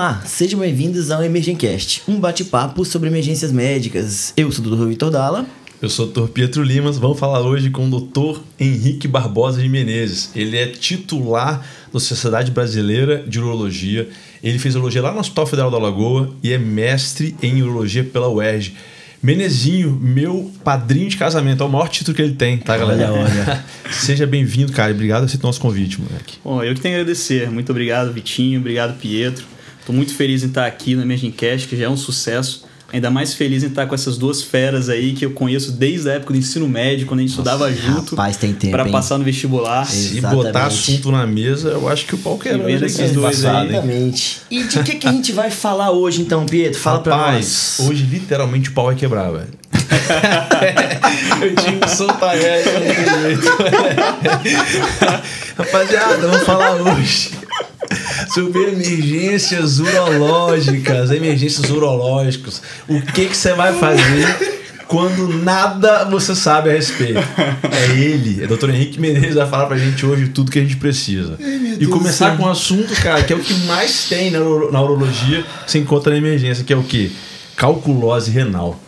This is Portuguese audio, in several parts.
Olá, sejam bem-vindos ao Emergencast, um bate-papo sobre emergências médicas. Eu sou o Dr. Vitor Dalla. Eu sou o Dr. Pietro Limas. Vamos falar hoje com o Dr. Henrique Barbosa de Menezes. Ele é titular da Sociedade Brasileira de Urologia. Ele fez urologia lá no Hospital Federal da Lagoa e é mestre em urologia pela UERJ. Menezinho, meu padrinho de casamento, é o maior título que ele tem, tá, galera? Olha, olha. Seja bem-vindo, cara. Obrigado por aceitar o nosso convite, moleque. Bom, eu que tenho a agradecer. Muito obrigado, Vitinho. Obrigado, Pietro. Estou muito feliz em estar aqui no Emergencast, que já é um sucesso. Ainda mais feliz em estar com essas duas feras aí que eu conheço desde a época do ensino médio, quando a gente estudava junto. Rapaz, tem tempo, Para hein? passar no vestibular. Exatamente. botar assunto na mesa, eu acho que o pau quebra. E vendo hoje, esses dois aí. Exatamente. E de que, que a gente vai falar hoje, então, Pietro? Fala pra Rapaz, nós. hoje literalmente o pau vai quebrar, velho. eu tinha que soltar essa. não tem jeito. Rapaziada, vamos falar hoje sobre emergências urológicas, emergências urológicas. O que que você vai fazer quando nada você sabe a respeito? É ele, é o Dr. Henrique Menezes vai falar pra gente hoje tudo que a gente precisa. E começar com um assunto, cara, que é o que mais tem na, uro- na urologia, que você encontra na emergência, que é o quê? Calculose renal.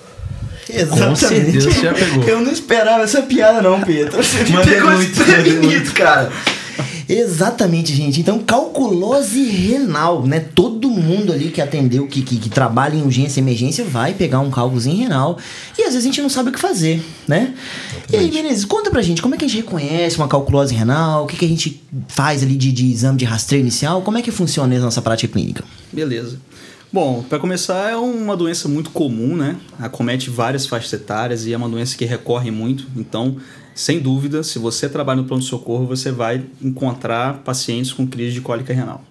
Com certeza você já pegou. Eu não esperava essa piada, não, Pietro. Você me Mas é pegou muito, cara. Exatamente, gente. Então, calculose renal, né? Todo mundo ali que atendeu, que, que, que trabalha em urgência e emergência, vai pegar um cálculozinho renal. E às vezes a gente não sabe o que fazer, né? E aí, Menezes, conta pra gente, como é que a gente reconhece uma calculose renal? O que, que a gente faz ali de, de exame de rastreio inicial? Como é que funciona na nossa prática clínica? Beleza. Bom, para começar, é uma doença muito comum, né? Acomete várias faixas etárias e é uma doença que recorre muito. Então, sem dúvida, se você trabalha no pronto-socorro, você vai encontrar pacientes com crise de cólica renal.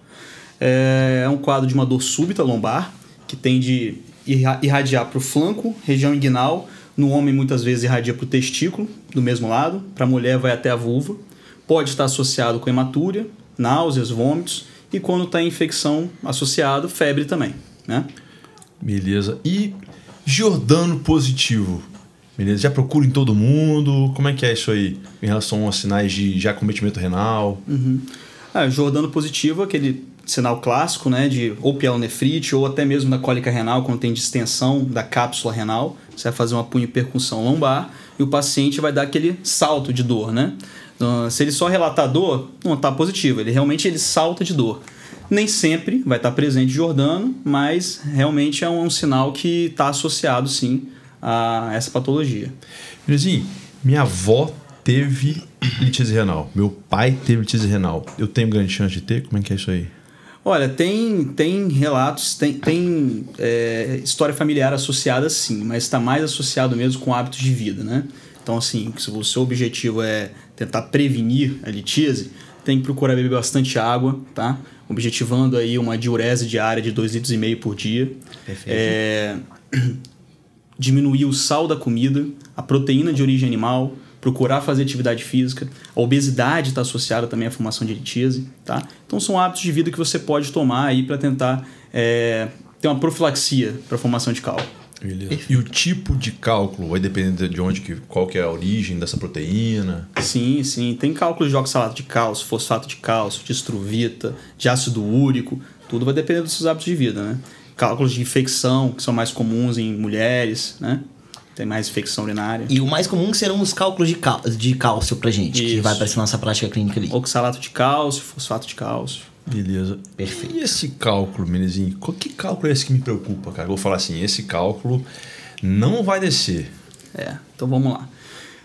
É um quadro de uma dor súbita lombar, que tende a irra- irradiar para o flanco, região inguinal. No homem, muitas vezes, irradia para o testículo, do mesmo lado. Para a mulher, vai até a vulva. Pode estar associado com hematúria, náuseas, vômitos. E quando está infecção associado, febre também. Né? Beleza. E Jordano positivo? Beleza. Já procura em todo mundo? Como é que é isso aí? Em relação aos sinais de já cometimento renal? Ah, Jordano positivo, aquele sinal clássico, né, de ou pielonefrite ou até mesmo da cólica renal, quando tem distensão da cápsula renal, você vai fazer uma punho percussão lombar e o paciente vai dar aquele salto de dor, né? Então, se ele só relatar dor, não está positivo, ele realmente ele salta de dor. Nem sempre vai estar presente Jordano, mas realmente é um, um sinal que está associado sim a essa patologia. Belezinho, minha avó teve litise renal. Meu pai teve litise renal. Eu tenho grande chance de ter? Como é que é isso aí? Olha, tem, tem relatos, tem, tem é, história familiar associada sim, mas está mais associado mesmo com hábitos de vida, né? Então, assim, se o seu objetivo é tentar prevenir a litíase, tem que procurar beber bastante água, tá? Objetivando aí uma diurese diária de 2,5 litros por dia. Perfeito. É, diminuir o sal da comida, a proteína de origem animal, procurar fazer atividade física. A obesidade está associada também à formação de litíase, tá? Então são hábitos de vida que você pode tomar aí para tentar é, ter uma profilaxia para a formação de cálculo. Beleza. E o tipo de cálculo vai depender de onde que, qual que é a origem dessa proteína. Sim, sim. Tem cálculos de oxalato de cálcio, fosfato de cálcio, de estruvita, de ácido úrico. Tudo vai depender dos seus hábitos de vida, né? Cálculos de infecção, que são mais comuns em mulheres, né? Tem mais infecção urinária. E o mais comum serão os cálculos de, cal- de cálcio pra gente, que Isso. vai aparecer na nossa prática clínica ali. Oxalato de cálcio, fosfato de cálcio. Beleza. Perfeito. E esse cálculo, Menezinho? Qual- Que cálculo é esse que me preocupa, cara? Eu vou falar assim, esse cálculo não vai descer. É, então vamos lá.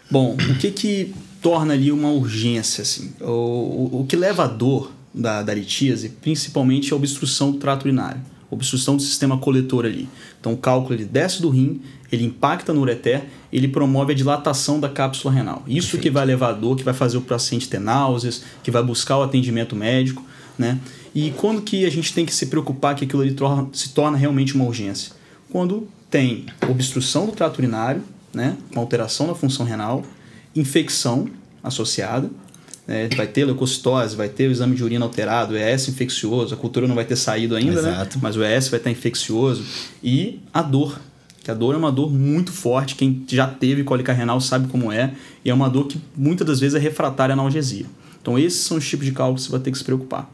Bom, o que que torna ali uma urgência, assim? O, o, o que leva à dor da, da litíase, principalmente, é a obstrução do trato urinário. Obstrução do sistema coletor ali. Então o cálculo ele desce do rim, ele impacta no ureter, ele promove a dilatação da cápsula renal. Isso que vai levar à dor, que vai fazer o paciente ter náuseas, que vai buscar o atendimento médico, né? E quando que a gente tem que se preocupar que aquilo ali torna- se torna realmente uma urgência? Quando tem obstrução do trato urinário, né? Uma alteração na função renal, infecção associada, né? vai ter leucocitose, vai ter o exame de urina alterado, o ES infeccioso, a cultura não vai ter saído ainda, né? Exato. Mas o ES vai estar infeccioso. E a dor, que a dor é uma dor muito forte. Quem já teve cólica renal sabe como é. E é uma dor que muitas das vezes é refratária à analgesia. Então esses são os tipos de cálculos que você vai ter que se preocupar.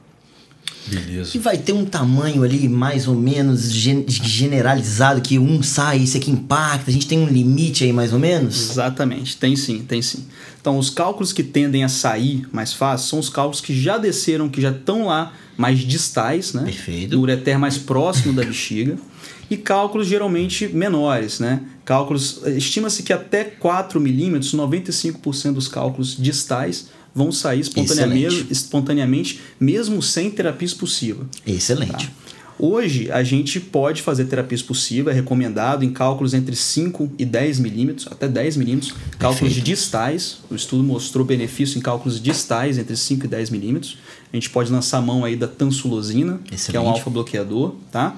Beleza. E vai ter um tamanho ali mais ou menos gen- generalizado, que um sai, esse aqui impacta, a gente tem um limite aí mais ou menos? Exatamente, tem sim, tem sim. Então, os cálculos que tendem a sair mais fácil são os cálculos que já desceram, que já estão lá mais distais, né? Perfeito. No ureter mais próximo da bexiga. E cálculos geralmente menores, né? Cálculos, estima-se que até 4 milímetros, 95% dos cálculos distais vão sair espontaneamente, Excelente. espontaneamente, mesmo sem terapia expulsiva. Excelente. Hoje, a gente pode fazer terapia expulsiva, é recomendado em cálculos entre 5 e 10 milímetros, até 10 milímetros, cálculos distais. O estudo mostrou benefício em cálculos distais entre 5 e 10 milímetros. A gente pode lançar a mão aí da tansulosina, que é um Excelente. alfa-bloqueador, tá?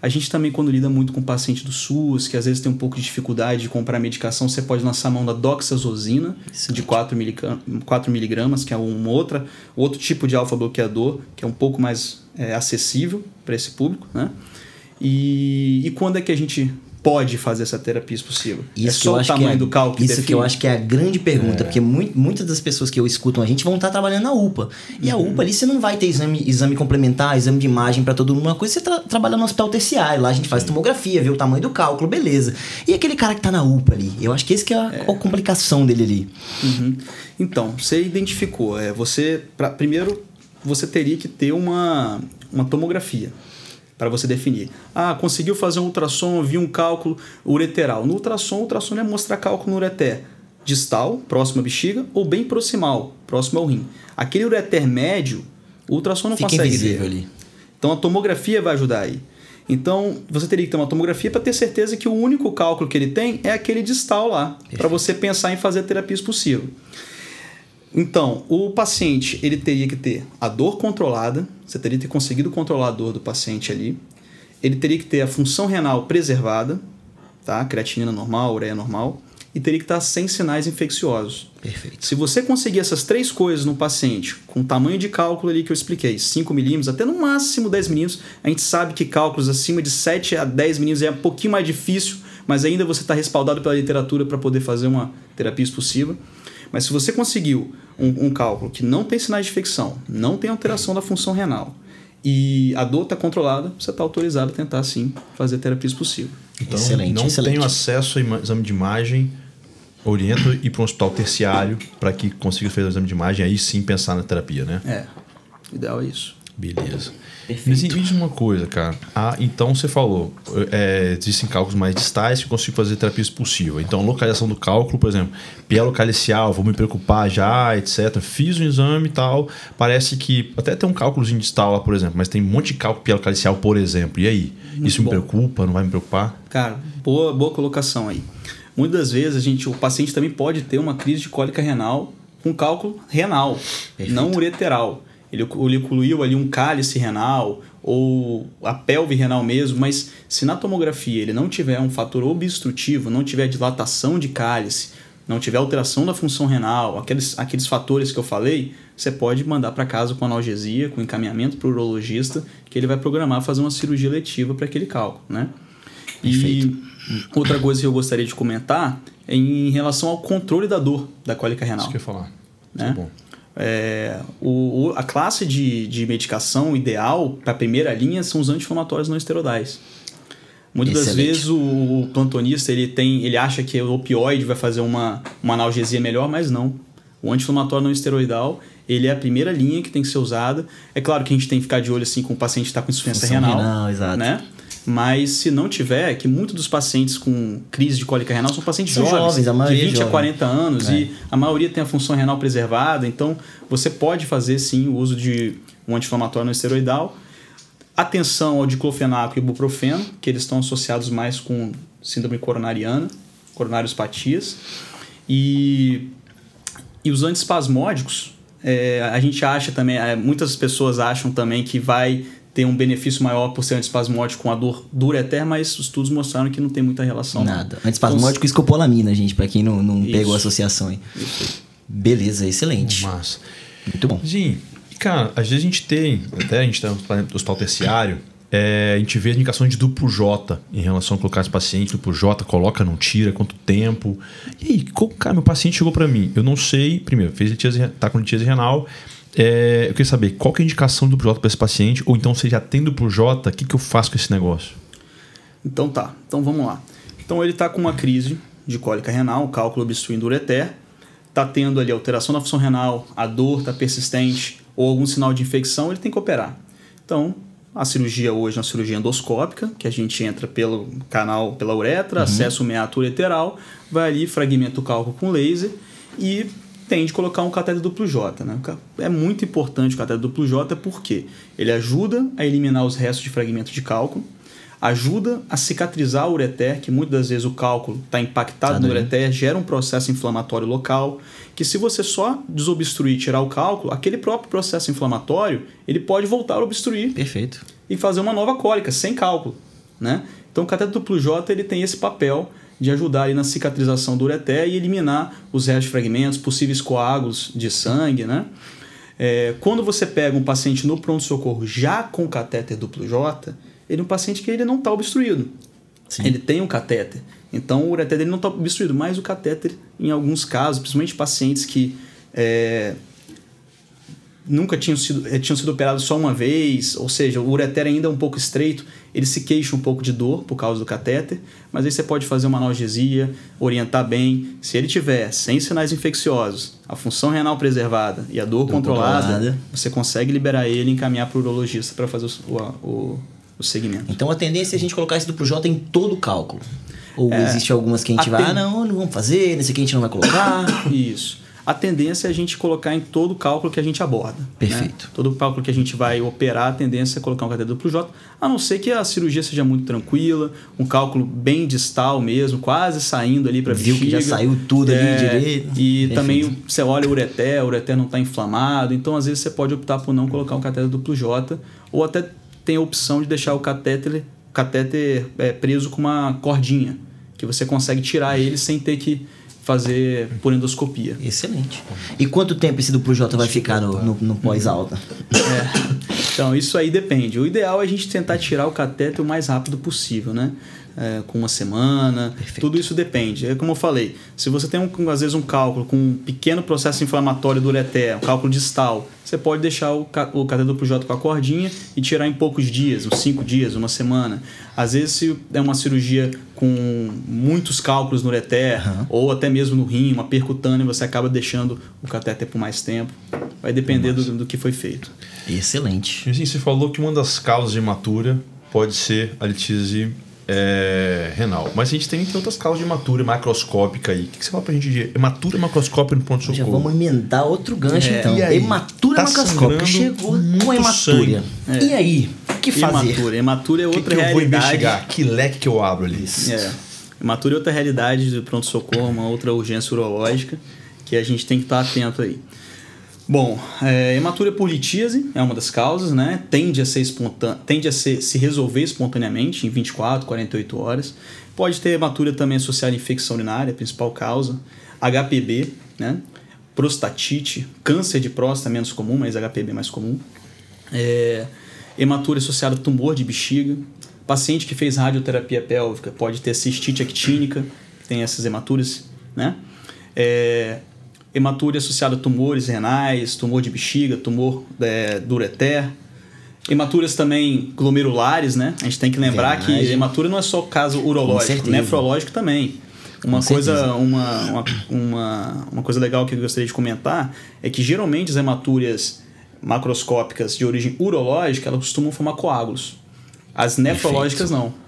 A gente também, quando lida muito com paciente do SUS, que às vezes tem um pouco de dificuldade de comprar medicação, você pode lançar a mão da doxazosina, de 4, miligra- 4 miligramas, que é um outra, outro tipo de alfa-bloqueador, que é um pouco mais é, acessível para esse público, né? E, e quando é que a gente pode fazer essa terapia expulsiva? é Isso que só o que tamanho é, do cálculo que Isso que define? eu acho que é a grande pergunta, porque mu- muitas das pessoas que eu escutam a gente vão estar trabalhando na UPA. E Uhum. a UPA ali você não vai ter exame, exame complementar, exame de imagem para todo mundo. Uma coisa você tra- trabalha no hospital terciário, lá a gente faz tomografia, vê o tamanho do cálculo, beleza. E aquele cara que tá na UPA ali, eu acho que esse que é a, a complicação dele ali. Uhum. Então, você identificou. É, você, pra- primeiro, você teria que ter uma, uma tomografia para você definir. Ah, conseguiu fazer um ultrassom, viu um cálculo ureteral. No ultrassom, o ultrassom é mostrar cálculo no ureter distal, próximo à bexiga, ou bem proximal, próximo ao rim. Aquele ureter médio, o ultrassom não Fica consegue invisível ver. ali. Então a tomografia vai ajudar aí. Então você teria que ter uma tomografia para ter certeza que o único cálculo que ele tem é aquele distal lá, para você pensar em fazer a terapia expulsiva. Então, o paciente ele teria que ter a dor controlada, você teria que ter conseguido controlar a dor do paciente ali. Ele teria que ter a função renal preservada, tá? Creatinina normal, ureia normal, e teria que estar sem sinais infecciosos. Perfeito. Se você conseguir essas três coisas no paciente, com o tamanho de cálculo ali que eu expliquei, 5 milímetros, até no máximo 10 milímetros, a gente sabe que cálculos acima de 7 a 10 milímetros é um pouquinho mais difícil, mas ainda você está respaldado pela literatura para poder fazer uma terapia expulsiva. Mas se você conseguiu um, um cálculo que não tem sinais de infecção, não tem alteração da função renal e a dor está controlada, você está autorizado a tentar sim fazer terapia expulsiva. Então, Excelente, não excelente. tenho acesso a exame de imagem, oriento ir para um hospital terciário para que consiga fazer o exame de imagem, aí sim pensar na terapia, né? É, o ideal é isso. Beleza. Perfeito. Mas me diz uma coisa, cara. Ah, então você falou, é, existem cálculos mais distais que eu consigo fazer terapia expulsiva. Então, localização do cálculo, por exemplo, pielo calicial, vou me preocupar já, etc. Fiz um exame e tal. Parece que até tem um cálculozinho distal lá, por exemplo, mas tem um monte de cálculo pielo calicial, por exemplo. E aí? Isso me bom. preocupa? Não vai me preocupar? Cara, boa, boa colocação aí. Muitas das vezes a gente, o paciente também pode ter uma crise de cólica renal com cálculo renal, Perfeito. não ureteral. Ele, ele incluiu ali um cálice renal ou a pelve renal mesmo, mas se na tomografia ele não tiver um fator obstrutivo, não tiver dilatação de cálice, não tiver alteração da função renal, aqueles, aqueles fatores que eu falei, você pode mandar para casa com analgesia, com encaminhamento para o urologista, que ele vai programar fazer uma cirurgia letiva para aquele cálculo, né? Perfeito. E outra coisa que eu gostaria de comentar é em relação ao controle da dor da cólica renal. Isso que eu ia falar. Né? Tá bom. É, o, a classe de, de medicação ideal para a primeira linha são os anti-inflamatórios não esteroidais. Muitas das Excelente. vezes o, o plantonista ele tem, ele acha que o opioide vai fazer uma, uma analgesia melhor, mas não. O anti-inflamatório não esteroidal ele é a primeira linha que tem que ser usada. É claro que a gente tem que ficar de olho assim com o paciente que está com insuficiência renal, renal, exato. né? Mas se não tiver, que muitos dos pacientes com crise de cólica renal são pacientes São jovens, jovens, de maioria é 20 a jovem. 40 anos, É. e a maioria tem a função renal preservada, então você pode fazer sim o uso de um anti-inflamatório não esteroidal. Atenção ao diclofenaco e ibuprofeno, que eles estão associados mais com síndrome coronariana, coronariopatias. E, e os antiespasmódicos, é, a gente acha também, é, muitas pessoas acham também que vai ter um benefício maior por ser antiespasmódico com a dor do ureter, mas os estudos mostraram que não tem muita relação. não. Nada. Antispasmódico e escopolamina, gente, pra quem não, não Isso. pegou a associação aí. Beleza, excelente. Massa. Muito bom. Sim. E, cara, às vezes a gente tem, até a gente está no hospital terciário, é, a gente vê a indicação de duplo J em relação a colocar esse paciente, duplo J, coloca, não tira, quanto tempo. E aí, cara, meu paciente chegou para mim, eu não sei, primeiro, fez litíase, tá com litíase renal, é, eu queria saber qual que é a indicação do Projota para esse paciente, ou então você já tem do Projota, o que, que eu faço com esse negócio? Então tá, então vamos lá. Então ele está com uma crise de cólica renal, cálculo obstruindo o ureter, está tendo ali alteração da função renal, a dor está persistente ou algum sinal de infecção, ele tem que operar. Então, a cirurgia hoje é uma cirurgia endoscópica, que a gente entra pelo canal, pela uretra, uhum. acessa o meato ureteral, vai ali, fragmenta o cálculo com laser e tem de colocar um catéter duplo J. Né? É muito importante o catéter duplo J porque ele ajuda a eliminar os restos de fragmento de cálculo, ajuda a cicatrizar o ureter, que muitas das vezes o cálculo está impactado tá no ureter, gera um processo inflamatório local, que se você só desobstruir e tirar o cálculo, aquele próprio processo inflamatório, ele pode voltar a obstruir. Perfeito. E fazer uma nova cólica, sem cálculo. Né? Então o cateto duplo J ele tem esse papel de ajudar ali na cicatrização do ureter e eliminar os restos de fragmentos, possíveis coágulos de sangue, né? É, quando você pega um paciente no pronto-socorro já com catéter duplo J, ele é um paciente que ele não está obstruído. Sim. Ele tem um catéter. Então o ureter dele não está obstruído, mas o catéter, em alguns casos, principalmente pacientes que é, nunca tinham sido, eh, tinham sido operados só uma vez, ou seja, o ureter ainda é um pouco estreito, ele se queixa um pouco de dor por causa do catéter, mas aí você pode fazer uma analgesia, orientar bem. Se ele tiver sem sinais infecciosos, a função renal preservada e a dor, dor controlada, controlada, você consegue liberar ele e encaminhar para o urologista para fazer o, o, o segmento. Então a tendência é a gente colocar esse duplo J em todo o cálculo. Ou é, existe algumas que a gente a vai, ten... ah, não, não vamos fazer, nesse aqui a gente não vai colocar. Isso a tendência é a gente colocar em todo o cálculo que a gente aborda. Né? Perfeito. Né? Todo o cálculo que a gente vai operar, a tendência é colocar um cateter duplo J, a não ser que a cirurgia seja muito tranquila, um cálculo bem distal mesmo, quase saindo ali para bexiga. Viu que já saiu tudo é, ali direito. E Perfeito. também você olha o ureter, o ureter não está inflamado, então às vezes você pode optar por não colocar um cateter duplo J, ou até tem a opção de deixar o catéter, catéter é, preso com uma cordinha, que você consegue tirar ele sem ter que fazer por endoscopia. Excelente. E quanto tempo esse duplo J vai ficar no, no, no pós-alta? É. Então, isso aí depende. O ideal é a gente tentar tirar o cateter o mais rápido possível, né? É, com uma semana. Perfeito. Tudo isso depende. É como eu falei, se você tem um, às vezes um cálculo com um pequeno processo inflamatório do ureter, um cálculo distal, você pode deixar o, o cateter pro J com a cordinha e tirar em poucos dias, uns 5 dias, uma semana. Às vezes se é uma cirurgia com muitos cálculos no ureter uhum. ou até mesmo no rim, uma percutânea, você acaba deixando o cateter por mais tempo. Vai depender do, do, que foi feito. Excelente. Assim, você falou que uma das causas de hematura pode ser a litise é, renal. Mas a gente tem, tem outras causas de hematura macroscópica aí. O que, que você fala pra gente de hematura macroscópica no ponto-socorro? Já vamos emendar outro gancho é. então. Aí, hematura tá macroscópica. Chegou com hematura. É. E aí? O que fazer? Hematura. Hematura é outra que que realidade. eu vou investigar? Que leque que eu abro ali? É. Hematura é outra realidade do pronto-socorro, uma outra urgência urológica que a gente tem que estar atento aí. Bom, é, hematúria por litíase é uma das causas, né? Tende a ser tende a ser, se resolver espontaneamente em 24, 48 horas. Pode ter hematúria também associada à infecção urinária, principal causa. HPB, né? Prostatite, câncer de próstata menos comum, mas HPB mais comum. É, hematúria associada a tumor de bexiga. Paciente que fez radioterapia pélvica pode ter cistite actínica, tem essas hematuras, né? É, hematúria associada a tumores renais, tumor de bexiga, tumor é, ureter. Hematuras também glomerulares, né? A gente tem que lembrar Verdade. que hematura não é só caso urológico, nefrológico também. Uma Com coisa, uma, uma, uma, uma, coisa legal que eu gostaria de comentar é que geralmente as hematuras macroscópicas de origem urológica elas costumam formar coágulos. As nefrológicas Perfeito. não.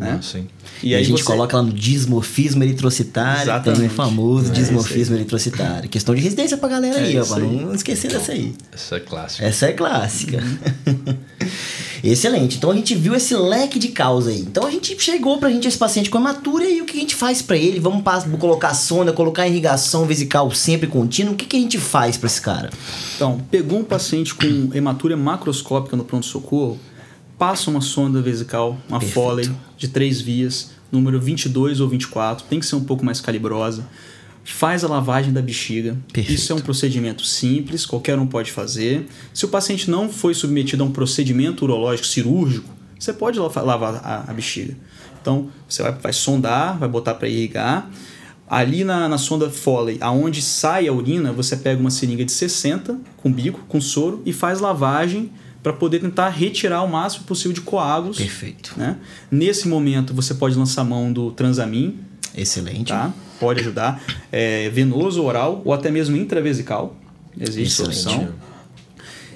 Né? Assim. E, e a gente você... coloca lá no dismorfismo eritrocitário, Exatamente. o famoso é, dismorfismo eritrocitário. Questão de residência pra galera é aí, ó, pra não esquecer dessa aí. Essa é clássica. Essa é clássica. Uhum. Excelente. Então a gente viu esse leque de causa aí. Então a gente chegou pra gente esse paciente com hematura e o que a gente faz para ele? Vamos colocar sonda, colocar irrigação vesical sempre contínua. O que, que a gente faz para esse cara? Então, pegou um paciente com hematura macroscópica no pronto-socorro, passa uma sonda vesical, uma Perfeito. Foley de três vias, número 22 ou 24, tem que ser um pouco mais calibrosa. Faz a lavagem da bexiga. Perfeito. Isso é um procedimento simples, qualquer um pode fazer. Se o paciente não foi submetido a um procedimento urológico cirúrgico, você pode lavar a, a bexiga. Então, você vai, vai sondar, vai botar para irrigar. Ali na, na sonda Foley, aonde sai a urina, você pega uma seringa de 60 com bico, com soro e faz lavagem para poder tentar retirar o máximo possível de coágulos. Perfeito. Né? Nesse momento, você pode lançar mão do Transamin, Excelente. tá? Pode ajudar. É, venoso, oral ou até mesmo intravesical. Existe Excelente. opção.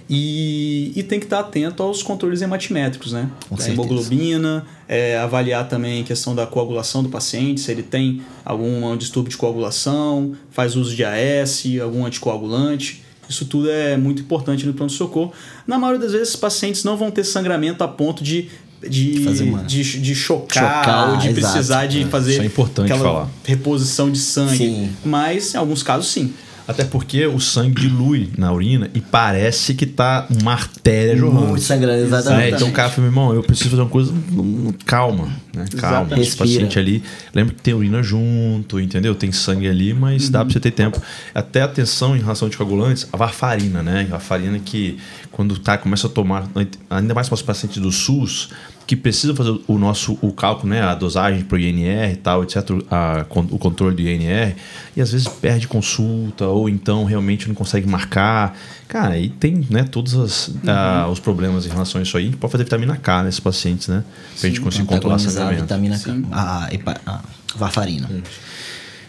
E, e tem que estar atento aos controles hematimétricos, né? Com da certeza. hemoglobina, é, avaliar também a questão da coagulação do paciente, se ele tem algum distúrbio de coagulação, faz uso de AS, algum anticoagulante. Isso tudo é muito importante no pronto-socorro. Na maioria das vezes, os pacientes não vão ter sangramento a ponto de, de, Fazer uma- de, de chocar, Chocar, ou de exato. precisar de fazer Isso é importante aquela falar. reposição de sangue. Sim. Mas, em alguns casos, sim. Até porque o sangue dilui na urina e parece que tá uma artéria jorrando. Muito sangrando, É, exatamente. então o cara fala, meu irmão, eu preciso fazer uma coisa, hum, calma, né? Calma. Esse paciente ali, lembra que tem urina junto, entendeu? Tem sangue ali, mas dá pra você ter tempo. Até atenção em relação de coagulantes, a varfarina, né? A varfarina que quando tá, começa a tomar, ainda mais para os pacientes do SUS, que precisam fazer o nosso o cálculo, né? A dosagem pro INR e tal, etc. A, o controle do INR, e às vezes perde consulta, ou então realmente não consegue marcar. Cara, aí tem né, todos as, ah, os problemas em relação a isso aí. A gente pode fazer vitamina K nesses pacientes, né? Pra gente conseguir controlar o a sangramento. vitamina Sim. K. A, a varfarina.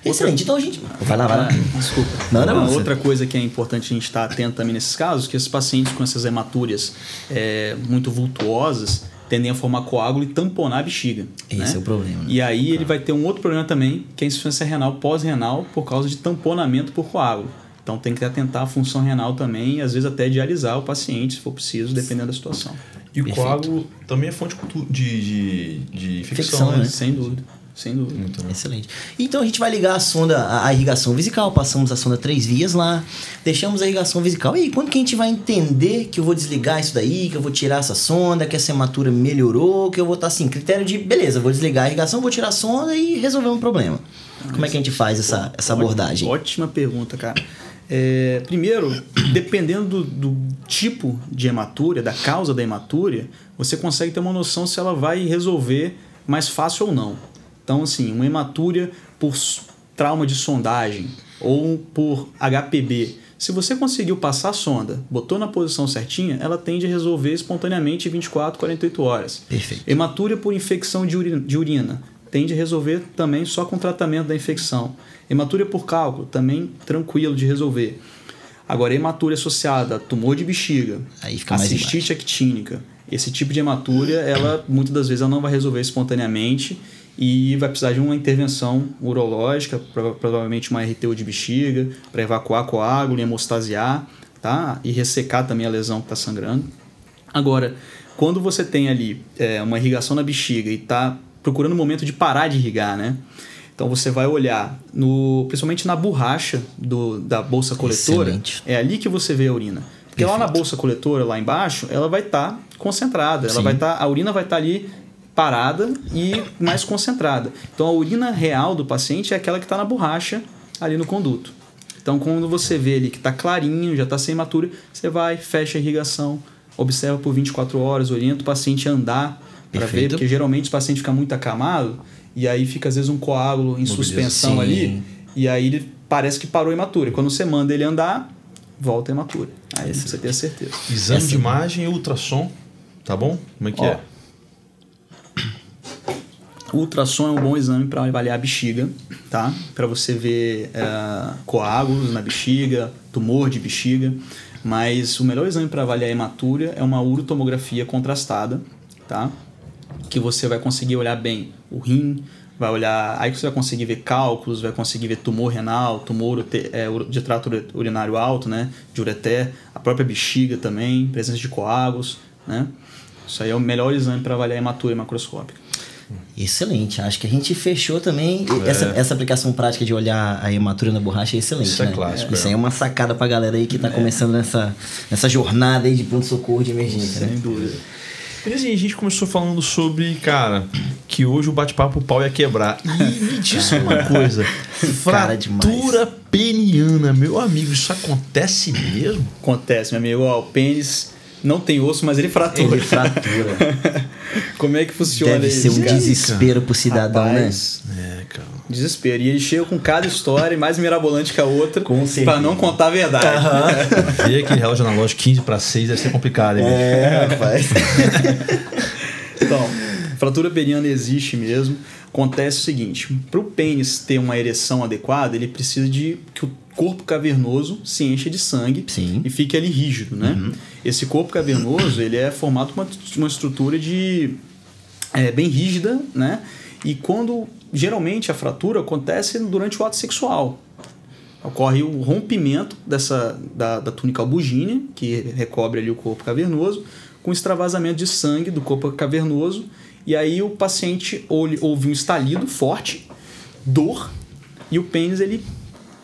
Excelente. Então a gente. Vai lá, vai lá. Ah, desculpa. Não, não, outra coisa que é importante a gente estar atento também nesses casos, que esses pacientes com essas hematúrias é, muito vultuosas tendem a formar coágulo e tamponar a bexiga. Esse né? é o problema. né? E aí ele vai ter um outro problema também, que é a insuficiência renal pós-renal por causa de tamponamento por coágulo. Então tem que atentar à função renal também e às vezes até dialisar o paciente, se for preciso, dependendo da situação. E o Perfeito. coágulo também é fonte de, de, de infecção, Infecção, né? né? Sem dúvida. Sem dúvida. Muito, né? Excelente. Então a gente vai ligar a sonda, a, a irrigação vesical, passamos a sonda três vias lá, deixamos a irrigação vesical. E aí, quando que a gente vai entender que eu vou desligar isso daí, que eu vou tirar essa sonda, que essa hematura melhorou, que eu vou estar assim, critério de, beleza, vou desligar a irrigação, vou tirar a sonda e resolver um problema. Como é que a gente faz essa, essa abordagem? Ótima pergunta, cara. É, primeiro, dependendo do, do tipo de hematúria, da causa da hematúria, você consegue ter uma noção se ela vai resolver mais fácil ou não. Então, assim, uma hematúria por trauma de sondagem ou por HPB, se você conseguiu passar a sonda, botou na posição certinha, ela tende a resolver espontaneamente em 24, 48 horas. Perfeito. Hematúria por infecção de urina, de urina tende a resolver também só com tratamento da infecção. Hematúria por cálculo também tranquilo de resolver. Agora, hematúria associada a tumor de bexiga, cistite actínica, esse tipo de hematúria, ela muitas das vezes ela não vai resolver espontaneamente e vai precisar de uma intervenção urológica, prova- provavelmente uma RTU de bexiga, para evacuar coágulo e hemostasiar, tá? E ressecar também a lesão que está sangrando. Agora, quando você tem ali é, uma irrigação na bexiga e está procurando o momento de parar de irrigar, né? Então você vai olhar, no, principalmente na borracha do, da bolsa coletora, Excelente. é ali que você vê a urina. Porque lá na bolsa coletora, lá embaixo, ela vai estar concentrada. Ela Sim. vai estar, a urina vai estar ali parada e mais concentrada. Então a urina real do paciente é aquela que está na borracha ali no conduto. Então quando você vê ali que está clarinho, já está sem hematúria, você vai, fecha a irrigação, observa por 24 horas, orienta o paciente a andar para ver, porque geralmente o paciente fica muito acamado e aí fica às vezes um coágulo em Mobiliza. suspensão Sim. ali e aí ele parece que parou a hematura. Quando você manda ele andar, volta a hematura. Aí você tem a certeza. Exame Essa- de imagem e ultrassom, tá bom? Como é que Ó. é? O ultrassom é um bom exame para avaliar a bexiga, tá? Para você ver eh, coágulos na bexiga, tumor de bexiga. Mas o melhor exame para avaliar a hematúria é uma urotomografia contrastada, tá? Que você vai conseguir olhar bem o rim, vai olhar. Aí você vai conseguir ver cálculos, vai conseguir ver tumor renal, tumor é, de trato urinário alto, né? De ureter, a própria bexiga também, presença de coágulos, né? Isso aí é o melhor exame para avaliar a hematúria macroscópica. Excelente. Acho que a gente fechou também. Essa, essa aplicação prática de olhar a hematura na borracha é excelente. Isso é né? clássico, Isso é. aí é uma sacada pra galera aí que tá começando nessa, nessa jornada aí de pronto-socorro de emergência, né? Sem dúvida. Mas assim, a gente começou falando sobre, cara, que hoje o bate-papo pau ia quebrar. E me diz uma coisa: fratura peniana, meu amigo, isso acontece mesmo? Acontece, meu amigo. Ó, o pênis não tem osso, mas ele fratura. Ele fratura. Como é que funciona Deve isso? ser um cara? desespero pro cidadão, Rapaz, É, cara. Desespero. E ele chega com cada história mais mirabolante que a outra pra não contar a verdade. Ver aquele relógio analógico 15 para 6 deve ser complicado, hein? É, rapaz. Então, fratura peniana existe mesmo. Acontece o seguinte: para o pênis ter uma ereção adequada, ele precisa de que o corpo cavernoso se encha de sangue Sim. e fique ali rígido, né? Esse corpo cavernoso ele é formado uma, uma estrutura de é, bem rígida, né? E quando geralmente a fratura acontece durante o ato sexual, ocorre o rompimento dessa da, da túnica albugínea, que recobre ali o corpo cavernoso, com extravasamento de sangue do corpo cavernoso, e aí o paciente ouve, ouve um estalido forte, dor, e o pênis ele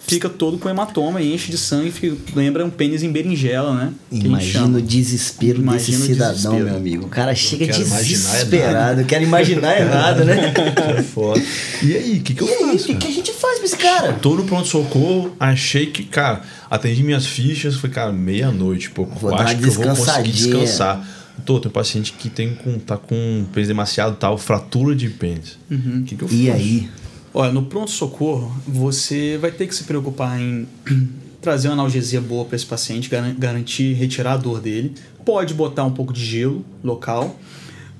fica todo com hematoma e enche de sangue, fica- lembra um pênis em berinjela, né? Imagina o desespero Imagina desse o cidadão, desespero. meu amigo. O cara chega quero imaginar é desesperado. Quero imaginar errado, né? É foda. E aí, o que, que eu E aí, o faço? que, que a gente faz pra esse cara? Tô no pronto-socorro, achei que, cara, atendi minhas fichas, foi, cara, meia-noite, pô. Vou eu dar acho uma que eu vou conseguir descansar. Tô, tem um paciente que tem com, tá com pênis demasiado tal, fratura de pênis. O que, que eu faço? E aí? Olha, no pronto-socorro, você vai ter que se preocupar em trazer uma analgesia boa para esse paciente, garan- garantir retirar a dor dele. Pode botar um pouco de gelo local.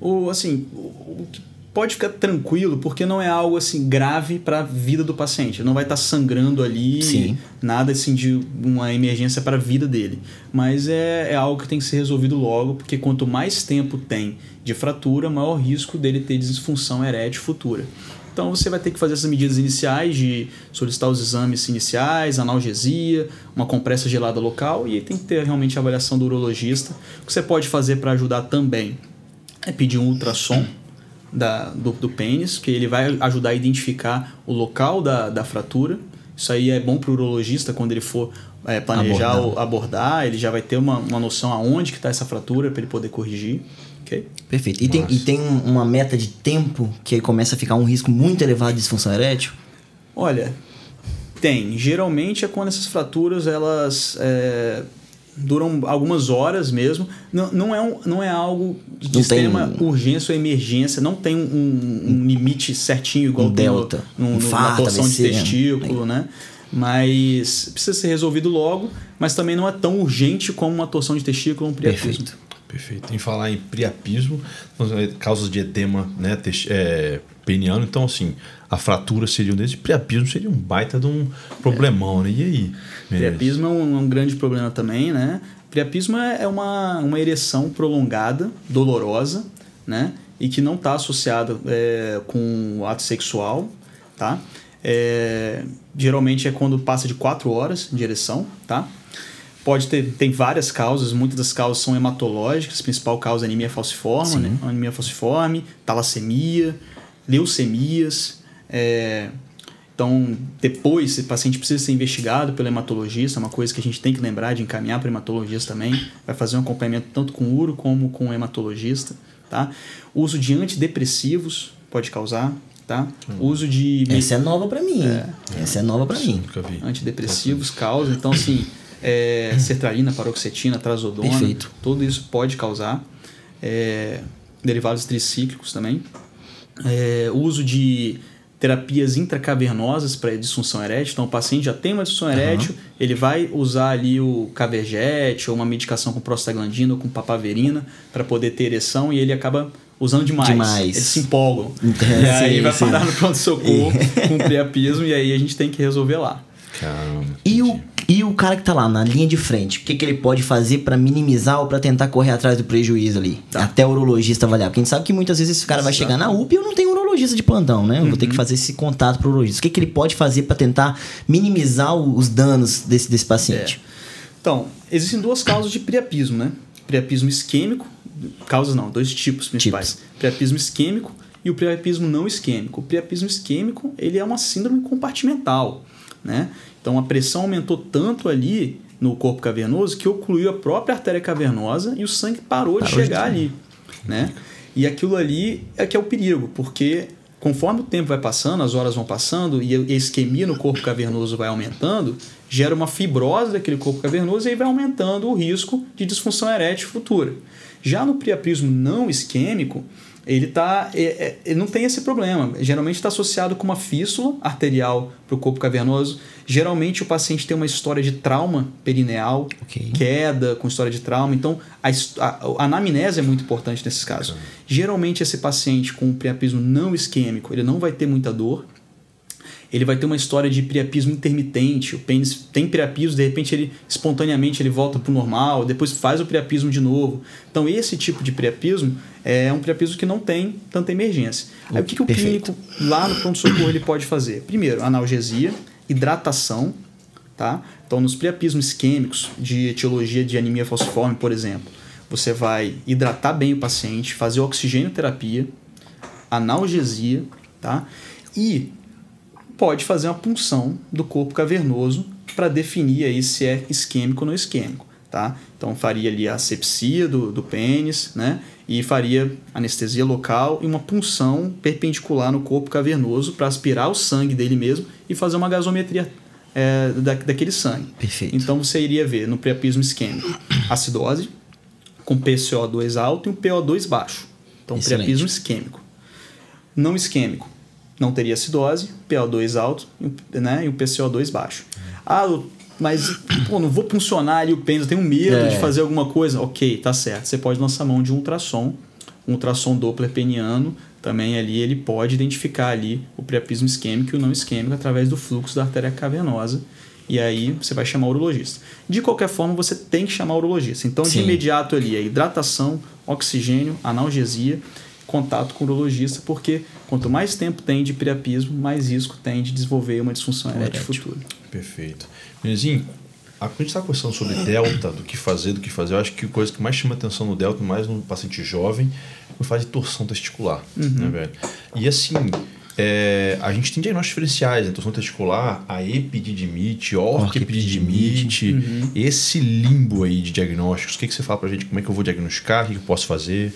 Ou, assim, pode ficar tranquilo, porque não é algo assim grave para a vida do paciente. Não vai estar sangrando ali, Sim. nada assim de uma emergência para a vida dele. Mas é, é algo que tem que ser resolvido logo, porque quanto mais tempo tem de fratura, maior risco dele ter disfunção erétil futura. Então você vai ter que fazer essas medidas iniciais de solicitar os exames iniciais, analgesia, uma compressa gelada local e tem que ter realmente a avaliação do urologista. O que você pode fazer para ajudar também é pedir um ultrassom da, do, do pênis, que ele vai ajudar a identificar o local da, da fratura. Isso aí é bom para o urologista quando ele for é, planejar Abordar. ou abordar, ele já vai ter uma, uma noção aonde que está essa fratura para ele poder corrigir. Ok? Perfeito. E tem, e tem um- uma meta de tempo que aí começa a ficar um risco muito elevado de disfunção erétil? Olha, tem. Geralmente é quando essas fraturas elas é, duram algumas horas mesmo. Não, não, é, um, não é algo de Não tem extrema um- urgência ou emergência. Não tem um, um- um limite certinho igual Um tem no- delta. no, no, na Infarto, torção de AVC, né? testículo, né? Mas precisa ser resolvido logo, mas também não é tão urgente como uma torção de testículo ou um priapismo. Perfeito. Perfeito. Em falar em priapismo, causas de edema né, é, peniano, então assim, a fratura seria um desses, priapismo seria um baita de um problemão, né? E aí? Priapismo é um, é um grande problema também, né? Priapismo é é uma, uma ereção prolongada, dolorosa, né? E que não está associada é, com o ato sexual, tá? É, geralmente é quando passa de 4 horas de ereção, tá? Pode ter, tem várias causas, muitas das causas são hematológicas, a principal causa é anemia falciforme, né? Anemia falciforme, talassemia, leucemias, é, então, depois, esse paciente precisa ser investigado pelo hematologista, é uma coisa que a gente tem que lembrar de encaminhar para o hematologista também. Vai fazer um acompanhamento tanto com o uro como com o hematologista. Tá? O uso de antidepressivos pode causar. Tá? O uso de Essa é nova pra mim. hein? Essa é nova pra mim. Nunca vi. antidepressivos causa. Então, assim, é, sertralina, paroxetina, trazodona, Perfeito. tudo isso pode causar. É, derivados tricíclicos também. É, uso de terapias intracavernosas para disfunção erétil. Então, o paciente já tem uma disfunção erétil, ele vai usar ali o cavergete ou uma medicação com prostaglandina ou com papaverina para poder ter ereção e ele acaba usando demais. Demais. Eles se empolgam. E aí sim, vai sim. parar no pronto-socorro com priapismo e aí a gente tem que resolver lá. Caramba. E o, e o cara que tá lá na linha de frente, o que, que ele pode fazer pra minimizar ou pra tentar correr atrás do prejuízo ali? Tá. Até o urologista avaliar. Porque a gente sabe que muitas vezes esse cara vai chegar na UPA e eu não tenho urologista de plantão, né? Eu vou ter Uhum. que fazer esse contato pro urologista. O que, que ele pode fazer pra tentar minimizar os danos desse, desse paciente? Então, existem duas causas de priapismo, né? Priapismo isquêmico, causas não, dois tipos principais. Priapismo isquêmico e o priapismo não isquêmico. O priapismo isquêmico, ele é uma síndrome compartimental, né? Então, a pressão aumentou tanto ali no corpo cavernoso que ocluiu a própria artéria cavernosa e o sangue parou, de Parou de chegar ali, né? E aquilo ali é que é o perigo, porque conforme o tempo vai passando, as horas vão passando e a isquemia no corpo cavernoso vai aumentando, gera uma fibrose daquele corpo cavernoso e aí vai aumentando o risco de disfunção erétil futura. Já no priapismo não isquêmico, ele tá. É, é, ele não tem esse problema. Geralmente está associado com uma fístula arterial para o corpo cavernoso. Geralmente o paciente tem uma história de trauma perineal, Ok. queda com história de trauma. Então a, a, a anamnese é muito importante nesses casos. Geralmente esse paciente com priapismo não isquêmico, ele não vai ter muita dor. Ele vai ter uma história de priapismo intermitente. O pênis tem priapismo, de repente ele espontaneamente ele volta para o normal, depois faz o priapismo de novo. Então esse tipo de priapismo é um priapismo que não tem tanta emergência. Aí o que, que o Perfeito. clínico lá no pronto-socorro ele pode fazer? Primeiro, analgesia, hidratação, tá? Então nos priapismos isquêmicos de etiologia de anemia falciforme, por exemplo, você vai hidratar bem o paciente, fazer oxigênio terapia, analgesia, tá? E pode fazer uma punção do corpo cavernoso para definir aí se é isquêmico ou não isquêmico, tá? Então faria ali a asepsia do, do pênis, né? E faria anestesia local e uma punção perpendicular no corpo cavernoso para aspirar o sangue dele mesmo e fazer uma gasometria é, da, daquele sangue. Perfeito. Então você iria ver no priapismo isquêmico acidose com PCO2 alto e um PO2 baixo. Então Excelente. priapismo isquêmico. Não isquêmico, não teria acidose, PO2 alto né, e um PCO2 baixo. Ah, mas pô, não vou puncionar ali o pênis, eu tenho medo É. de fazer alguma coisa. Ok, tá certo. Você pode lançar mão de um ultrassom, um ultrassom Doppler peniano, também ali ele pode identificar ali o priapismo isquêmico e o não isquêmico através do fluxo da artéria cavernosa. E aí você vai chamar o urologista. De qualquer forma, você tem que chamar o urologista. Então, de Sim. imediato ali é hidratação, oxigênio, analgesia, contato com o urologista, porque quanto mais tempo tem de priapismo, mais risco tem de desenvolver uma disfunção erétil futura. Perfeito. Menizinho, a quando a gente está conversando sobre delta, do que fazer, do que fazer, eu acho que a coisa que mais chama atenção no delta, mais no paciente jovem, é faz de torção testicular, né, velho? E assim, é, a gente tem diagnósticos diferenciais, né? Torção testicular, a epididimite, orquepididimite, esse limbo aí de diagnósticos. O que, que você fala pra gente? Como é que eu vou diagnosticar? O que, que eu posso fazer?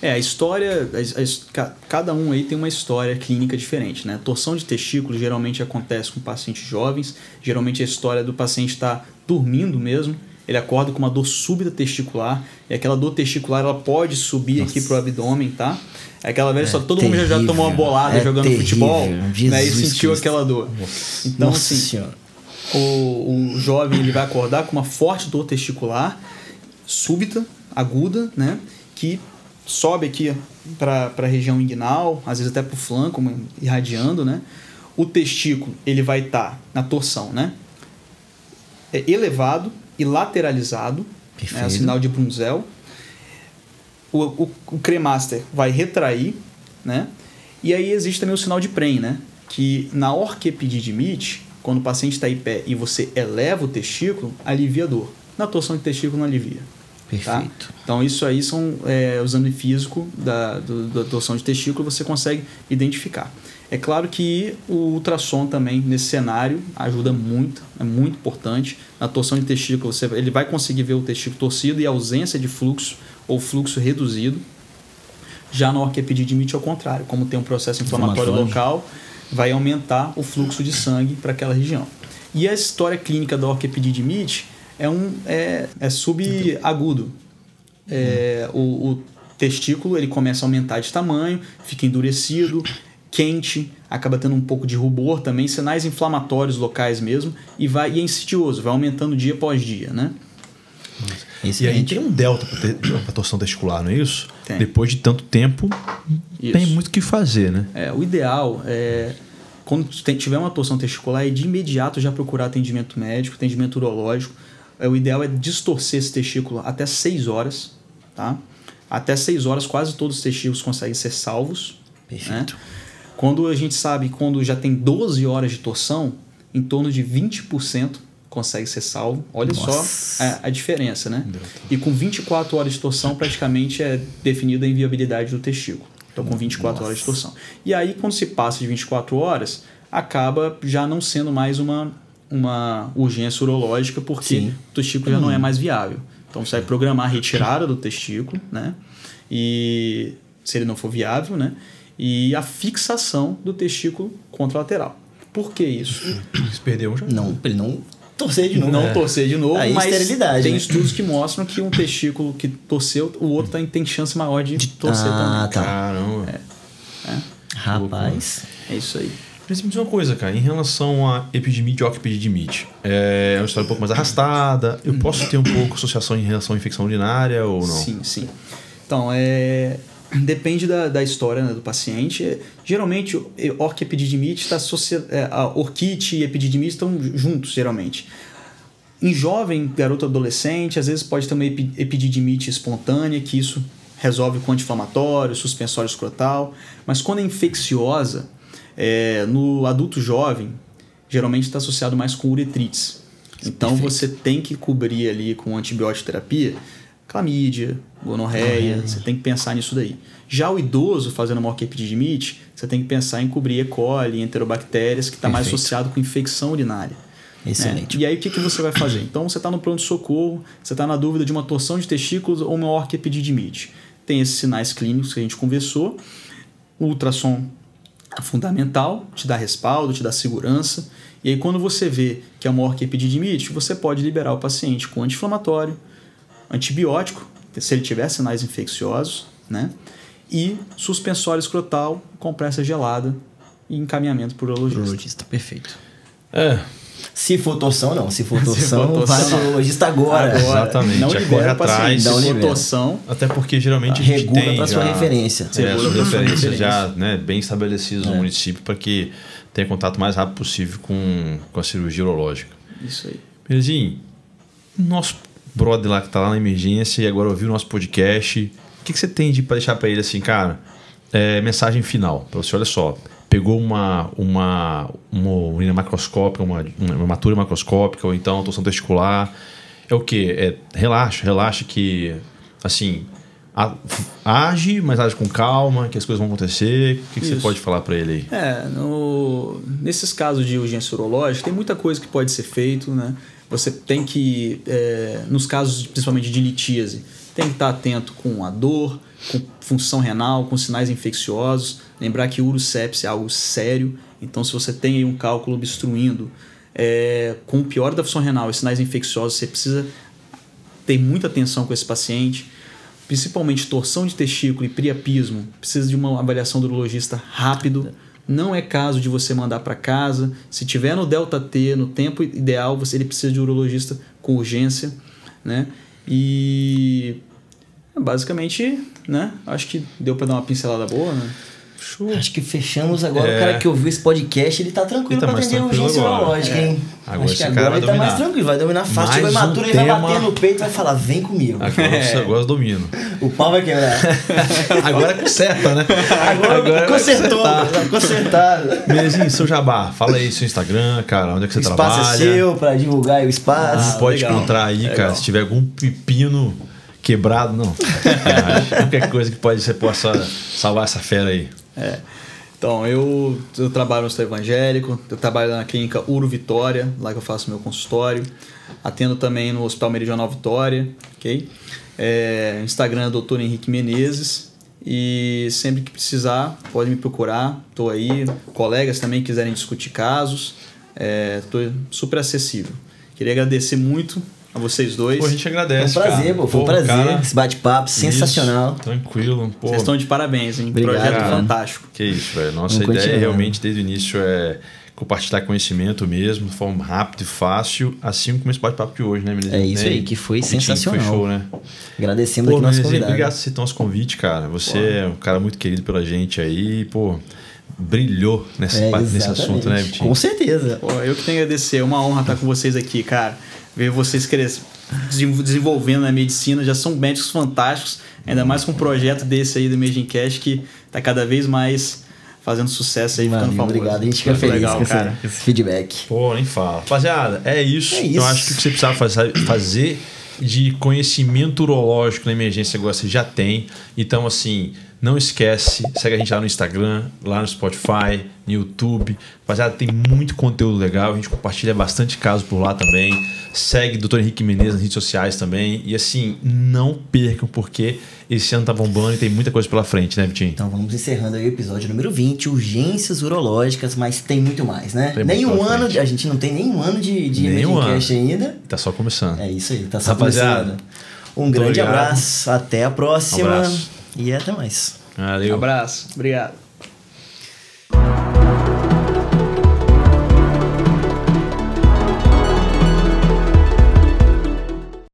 É, a história, a- a- ca- cada um aí tem uma história clínica diferente, né? Torção de testículo geralmente acontece com pacientes jovens, geralmente a história do paciente está dormindo mesmo, ele acorda com uma dor súbita testicular, e aquela dor testicular ela pode subir aqui pro abdômen, tá? É aquela velha história, todo mundo já- já terrível, tomou uma bolada é jogando terrível, futebol, né? E sentiu Cristo. aquela dor. Então, Nossa assim, o, o jovem ele vai acordar com uma forte dor testicular súbita, aguda, né? Que sobe aqui para a região inguinal, às vezes até para o flanco, irradiando, né? O testículo ele vai estar na torção, né? É elevado e lateralizado, né? Perfeito. o sinal de Brunzel. O, o, o cremaster vai retrair, né? E aí existe também o sinal de Prem, né? Que na orquepididimite, quando o paciente está em pé e você eleva o testículo, alivia a dor. Na torção de testículo não alivia. tá? Perfeito. Então isso aí são é, o exame físico da, do- da torção de testículo, você consegue identificar. É claro que o ultrassom também nesse cenário ajuda muito, é muito importante. Na torção de testículo você, ele vai conseguir ver o testículo torcido e a ausência de fluxo ou fluxo reduzido. Já na orquepididimite ao contrário, como tem um processo inflamatório local, vai aumentar o fluxo de sangue para aquela região. E a história clínica da orquepididimite é um é, é subagudo. É, o, o testículo ele começa a aumentar de tamanho, fica endurecido, quente, acaba tendo um pouco de rubor também, sinais inflamatórios locais mesmo, e vai e é insidioso, vai aumentando dia após dia, né? E aí tem um delta para torção testicular, não é isso? Tem. Depois de tanto tempo, Isso. tem muito o que fazer, né? É, o ideal é quando tiver uma torção testicular é de imediato já procurar atendimento médico, atendimento urológico. É, o ideal é distorcer esse testículo até 6 horas, tá? Até 6 horas quase todos os testículos conseguem ser salvos. Perfeito. né? Quando a gente sabe, quando já tem 12 horas de torção, em torno de 20% consegue ser salvo. Olha Nossa. só a, a diferença, né? E com 24 horas de torção, praticamente é definida a inviabilidade do testículo. Então, com 24 horas de torção. E aí, quando se passa de 24 horas, acaba já não sendo mais uma, uma urgência urológica, porque Sim. o testículo já não é mais viável. Então, você vai programar a retirada do testículo, né? E se ele não for viável, né? E a fixação do testículo contralateral. Por que isso? Se perdeu já. Não, pra ele não torcer de novo. não É. torcer de novo, Aí, mas esterilidade, tem né? estudos que mostram que um testículo que torceu, o outro tem, tem chance maior de, torcer Ah, também. tá. Caramba. Rapaz. É isso aí. Mas me diz uma coisa, cara, em relação a epidemite ou epididimite, é uma história um pouco mais arrastada. Eu posso ter um pouco associação em relação à infecção urinária ou não? Sim, sim. Então, é, depende da, da história né, do paciente. Geralmente, o- orquiepididimite está associado. É, a orquite e epididimite estão juntos, geralmente. Em jovem, garoto adolescente, às vezes pode ter uma epi- epididimite espontânea, que isso resolve com anti-inflamatório, suspensório escrotal. Mas quando é infecciosa, é, no adulto jovem, geralmente está associado mais com uretrites. Então você tem que cobrir ali com antibiótico terapia, clamídia, gonorreia, você tem que pensar nisso daí. Já o idoso fazendo uma orquiepididimite, você tem que pensar em cobrir E. coli, enterobactérias, que está mais associado com infecção urinária. Excelente. né? E aí o que, que você vai fazer? Então você está no pronto-socorro, você está na dúvida de uma torção de testículos ou uma orquiepididimite. Tem esses sinais clínicos que a gente conversou. O ultrassom é fundamental, te dá respaldo, te dá segurança. E aí quando você vê que é uma orquiepididimite, você pode liberar o paciente com anti-inflamatório, antibiótico, se ele tiver sinais infecciosos, né? E suspensório escrotal, compressa gelada e encaminhamento por urologista. Urologista, perfeito. É, Se for torção, não. Se for torção, vai no não. urologista agora. Exatamente, Não libera corre o paciente. atrás. Se Não for libera. torção, Até porque geralmente a gente Regula tem pra sua já, referência. É, Regula pra sua referências referência. já né, bem estabelecidas no É. município para que tenha contato o mais rápido possível com, com a cirurgia urológica. isso aí. Belezinho, nosso brother lá que tá lá na emergência e agora ouviu o nosso podcast, o que, que você tem de para deixar para ele assim, cara? É, mensagem final para você, olha só, pegou uma uma uma urina macroscópica, uma, uma hematura macroscópica ou então torção testicular, é o que? É relaxa, relaxa que assim a- age, mas age com calma, que as coisas vão acontecer. O que, que você pode falar para ele aí? É, no, nesses casos de urgência urológica, tem muita coisa que pode ser feito, né? Você tem que, é, nos casos principalmente de litíase, tem que estar atento com a dor, com função renal, com sinais infecciosos. Lembrar que urosepsia é algo sério, então se você tem um cálculo obstruindo, é, com pior da função renal e sinais infecciosos, você precisa ter muita atenção com esse paciente, principalmente torção de testículo e priapismo, precisa de uma avaliação do urologista rápido. Não é caso de você mandar para casa. Se tiver no delta T, no tempo ideal, você ele precisa de um urologista com urgência, né? E basicamente, né? Acho que deu para dar uma pincelada boa, né? Show. Acho que fechamos agora. É. O cara que ouviu esse podcast, ele tá tranquilo Ele tá pra atender a tranquilo urgência agora. urológica, É. hein? Agora Acho que agora vai ele tá mais dominar. tranquilo, vai dominar fácil. Mais Chegou um ele vai bater no peito e vai falar: vem comigo. Agora, É. agora eu domino. O pau vai quebrar. Agora conserta, né? Agora, vai consertou, tá consertado. Belezinho, seu jabá, fala aí seu Instagram, cara, onde é que você O espaço trabalha. é seu pra divulgar aí o espaço. Ah, Pode legal. encontrar aí, Legal. cara, se tiver algum pepino quebrado, não. Qualquer coisa que pode você possa salvar essa fera aí. É. Então, eu, eu trabalho no Hospital Evangélico, eu trabalho na clínica Uro Vitória, lá que eu faço meu consultório. Atendo também no Hospital Meridional Vitória, ok? É, Instagram é Dr. Henrique Menezes. E sempre que precisar, pode me procurar. Estou aí. Colegas também quiserem discutir casos. Estou super acessível. Queria agradecer muito a vocês dois. Pô, a gente Foi um agradece. prazer, cara. pô. Foi um Pô, prazer. cara, Esse bate-papo sensacional. isso, tranquilo. Pô, Vocês estão de parabéns, hein? Obrigado, Projeto cara. fantástico. Que isso, velho. Nossa Vamos ideia continuar. realmente desde o início é compartilhar conhecimento mesmo, de forma rápida e fácil, assim como esse bate-papo de hoje, né, Melezinho? É isso Né? aí, que foi Convitinho que sensacional. Foi show, né? Agradecemos Pô, aqui nosso convidado. obrigado por aceitar nosso convite, cara. Você é um cara muito querido pela gente aí, pô, brilhou nesse, É, nesse assunto, né, Vitinho? Com certeza. Pô, eu que tenho que agradecer. É uma honra estar com vocês aqui, cara. Ver vocês cres... desen- desenvolvendo na medicina. Já são médicos fantásticos. Ainda mais com um projeto desse aí do Imaging Cash que tá cada vez mais fazendo sucesso aí, ficando Valeu, famoso. obrigado. A gente fica Muito feliz legal, com cara. esse feedback. Pô, nem fala. Rapaziada, é isso. É isso. acho que o que você precisava fazer, fazer de conhecimento urológico na emergência agora você já tem. Então, assim, Não esquece, segue a gente lá no Instagram, lá no Spotify, no YouTube. Rapaziada, tem muito conteúdo legal. A gente compartilha bastante casos por lá também. Segue o Dr. Henrique Menezes nas redes sociais também. E assim, não percam, porque esse ano tá bombando e tem muita coisa pela frente, né, Vitinho? Então vamos encerrando aí o episódio número 20, urgências urológicas, mas tem muito mais, né? Tem nem um ano, frente. a gente não tem nem um ano de, de Nem um Emergencast ainda. Tá só começando. É isso aí, tá só Rapaziada, começando. Um grande obrigado. abraço, até a próxima Um abraço. E até mais. Valeu. Abraço. Obrigado.